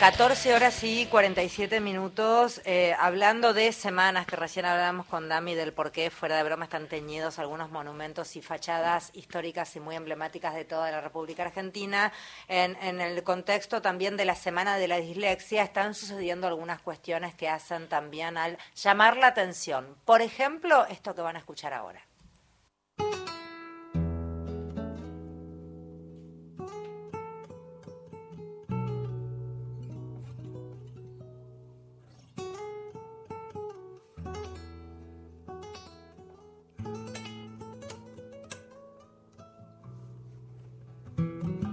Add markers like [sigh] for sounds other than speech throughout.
14 horas y 47 minutos, eh, hablando de semanas, que recién hablábamos con Dami del por qué fuera de broma están teñidos algunos monumentos y fachadas históricas y muy emblemáticas de toda la República Argentina. En, en el contexto también de la Semana de la Dislexia están sucediendo algunas cuestiones que hacen también al llamar la atención. Por ejemplo, esto que van a escuchar ahora.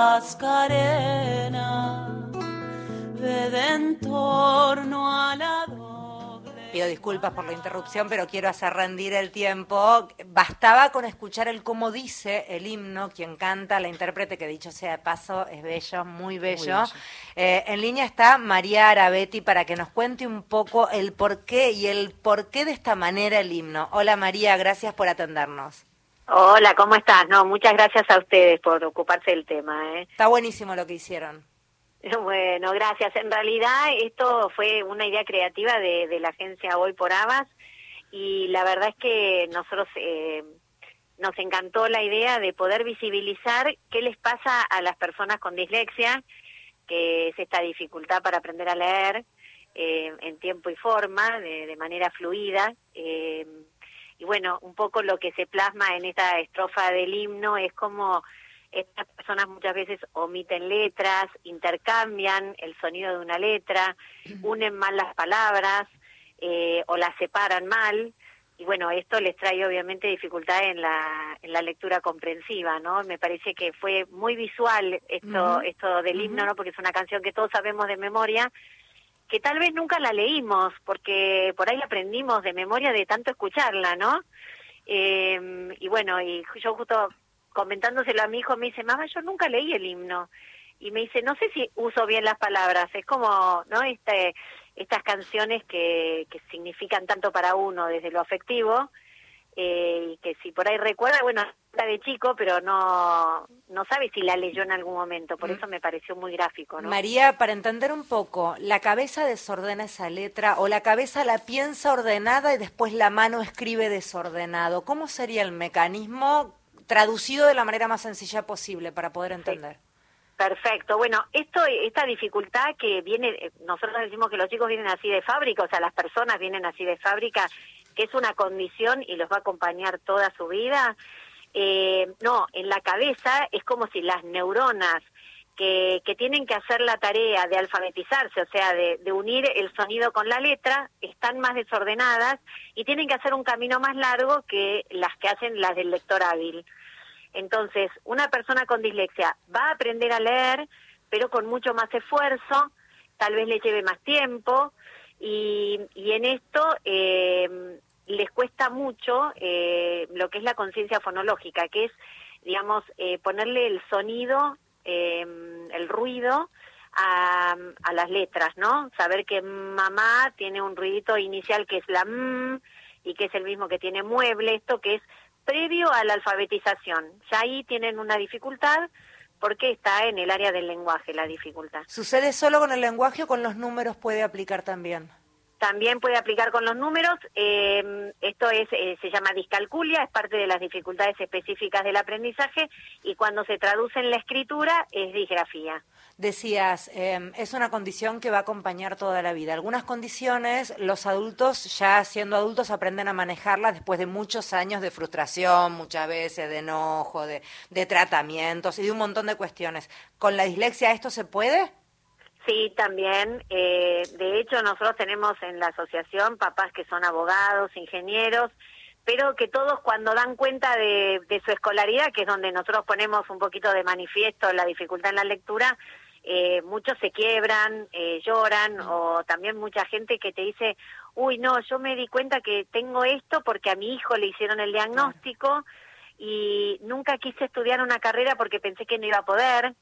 rotas carenas ve de en torno a la doble. Pido disculpas por la interrupción, pero quiero hacer rendir el tiempo. Bastaba con escuchar el cómo dice el himno, quien canta, la intérprete, que dicho sea de paso, es bello, muy bello. Eh, en línea está María Arabetti para que nos cuente un poco el porqué y el porqué de esta manera el himno. Hola María, gracias por atendernos. Hola, ¿cómo estás? No, muchas gracias a ustedes por ocuparse del tema. ¿eh? Está buenísimo lo que hicieron. [laughs] Bueno, gracias. En realidad esto fue una idea creativa de, de la agencia Hoy por Abas y la verdad es que nosotros eh, nos encantó la idea de poder visibilizar qué les pasa a las personas con dislexia, que es esta dificultad para aprender a leer eh, en tiempo y forma, de, de manera fluida. Eh, y bueno, un poco lo que se plasma en esta estrofa del himno es como estas personas muchas veces omiten letras, intercambian el sonido de una letra, [clears throat] unen mal las palabras eh, o las separan mal. Y bueno, esto les trae obviamente dificultad en la, en la lectura comprensiva, ¿no? Me parece que fue muy visual esto, esto del himno, ¿no? Porque es una canción que todos sabemos de memoria, que tal vez nunca la leímos, porque por ahí aprendimos de memoria de tanto escucharla, ¿no? Eh, y bueno, y yo justo comentándoselo a mi hijo me dice, mamá, yo nunca leí el himno. Y me dice, no sé si uso bien las palabras, es como, ¿no? Este, estas canciones que, que significan tanto para uno desde lo afectivo, eh, y que si por ahí recuerda, bueno, la de chico, pero no, no sabe si la leyó en algún momento, por eso me pareció muy gráfico, ¿no? María, para entender un poco, ¿la cabeza desordena esa letra o la cabeza la piensa ordenada y después la mano escribe desordenado? ¿Cómo sería el mecanismo traducido de la manera más sencilla posible para poder entender? Perfecto. Bueno, esto, esta dificultad que viene, eh, nosotros decimos que los chicos vienen así de fábrica, o sea, las personas vienen así de fábrica, es una condición y los va a acompañar toda su vida. Eh, no, en la cabeza es como si las neuronas que, que tienen que hacer la tarea de alfabetizarse, o sea, de, de unir el sonido con la letra, están más desordenadas y tienen que hacer un camino más largo que las que hacen las del lector hábil. Entonces, una persona con dislexia va a aprender a leer, pero con mucho más esfuerzo, tal vez le lleve más tiempo, y, y en esto eh, les cuesta mucho eh, lo que es la conciencia fonológica, que es, digamos, eh, ponerle el sonido, eh, el ruido a, a las letras, ¿no? Saber que mamá tiene un ruidito inicial que es la M y que es el mismo que tiene mueble, esto que es previo a la alfabetización. Ya ahí tienen una dificultad porque está en el área del lenguaje la dificultad. ¿Sucede solo con el lenguaje o con los números puede aplicar también? También puede aplicar con los números. eh, esto es eh, se llama discalculia, es parte de las dificultades específicas del aprendizaje y cuando se traduce en la escritura es disgrafía. Decías, eh, es una condición que va a acompañar toda la vida. Algunas condiciones, los adultos, ya siendo adultos, aprenden a manejarlas después de muchos años de frustración, muchas veces de enojo, de, de tratamientos y de un montón de cuestiones. ¿Con la dislexia esto se puede? Sí, también. eh, de hecho, nosotros tenemos en la asociación papás que son abogados, ingenieros, pero que todos cuando dan cuenta de, de su escolaridad, que es donde nosotros ponemos un poquito de manifiesto la dificultad en la lectura, eh, muchos se quiebran, eh, lloran, o también mucha gente que te dice, uy, no, yo me di cuenta que tengo esto porque a mi hijo le hicieron el diagnóstico y nunca quise estudiar una carrera porque pensé que no iba a poder.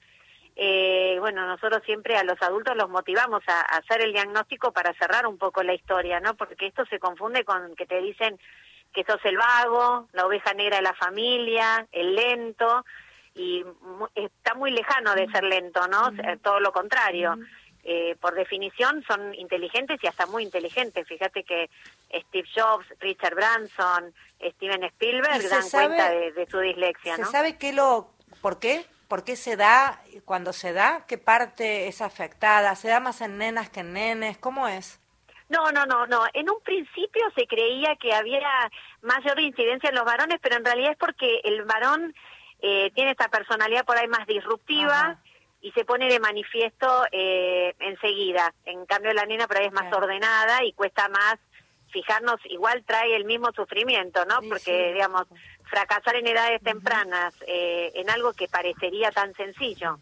Eh, bueno, nosotros siempre a los adultos los motivamos a, a, hacer el diagnóstico para cerrar un poco la historia, ¿no? Porque esto se confunde con que te dicen que sos el vago, la oveja negra de la familia, el lento, y está muy lejano de ser lento, ¿no? Todo lo contrario. Eh, por definición son inteligentes y hasta muy inteligentes. Fíjate que Steve Jobs, Richard Branson, Steven Spielberg dan cuenta de, su dislexia, ¿no? ¿Se sabe qué lo, por qué? ¿Por qué se da? Cuando se da, ¿qué parte es afectada? ¿Se da más en nenas que en nenes? ¿Cómo es? No, no, no, no. En un principio se creía que había mayor incidencia en los varones, pero en realidad es porque el varón eh, tiene esta personalidad por ahí más disruptiva y se pone de manifiesto eh, enseguida. En cambio la nena por ahí es más ordenada y cuesta más fijarnos, igual trae el mismo sufrimiento, ¿no? Porque, digamos, fracasar en edades tempranas eh, en algo que parecería tan sencillo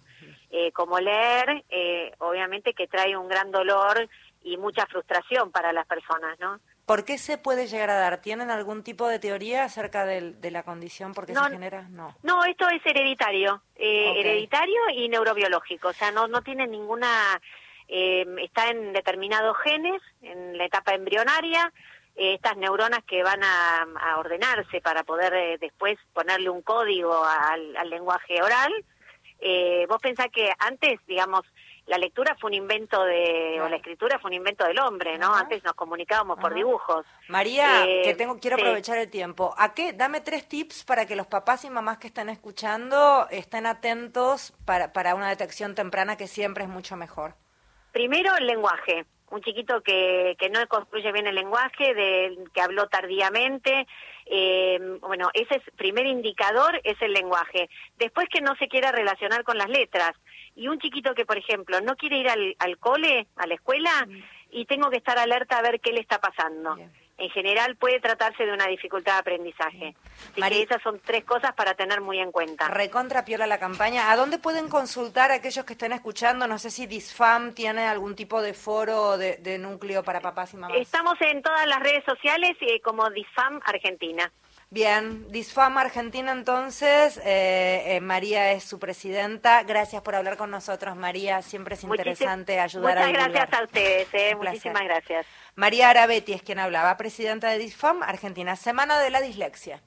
eh, como leer, eh, obviamente que trae un gran dolor y mucha frustración para las personas, ¿no? ¿Por qué se puede llegar a dar? ¿Tienen algún tipo de teoría acerca de, la condición? ¿Por qué se genera? No. No, esto es hereditario, eh, hereditario y neurobiológico. O sea, no, no tiene ninguna... Eh, está en determinados genes, en la etapa embrionaria, eh, estas neuronas que van a, ordenarse para poder después ponerle un código al, al lenguaje oral. vos pensás que antes, digamos, la lectura fue un invento de, o la escritura fue un invento del hombre, ¿no? Antes nos comunicábamos por dibujos. María, eh, que tengo, quiero aprovechar el tiempo. ¿A qué? Dame tres tips para que los papás y mamás que están escuchando estén atentos para, para una detección temprana que siempre es mucho mejor. Primero, el lenguaje. Un chiquito que, que no construye bien el lenguaje, de, que habló tardíamente. Eh, bueno, ese es, primer indicador es el lenguaje. Después que no se quiera relacionar con las letras y un chiquito que, por ejemplo, no quiere ir al, al cole, a la escuela, y tengo que estar alerta a ver qué le está pasando. En general puede tratarse de una dificultad de aprendizaje. Así esas son tres cosas para tener muy en cuenta. Recontra piola la campaña. ¿A dónde pueden consultar aquellos que estén escuchando? No sé si Disfam tiene algún tipo de foro de, de núcleo para papás y mamás. Estamos en todas las redes sociales eh, como Disfam Argentina. Bien, Disfama Argentina entonces, eh, eh, María es su presidenta. Gracias por hablar con nosotros, María. Siempre es interesante ayudar a Muchas gracias a ustedes, eh, muchísimas gracias. María Arabetti es quien hablaba, presidenta de Disfam Argentina, Semana de la Dislexia.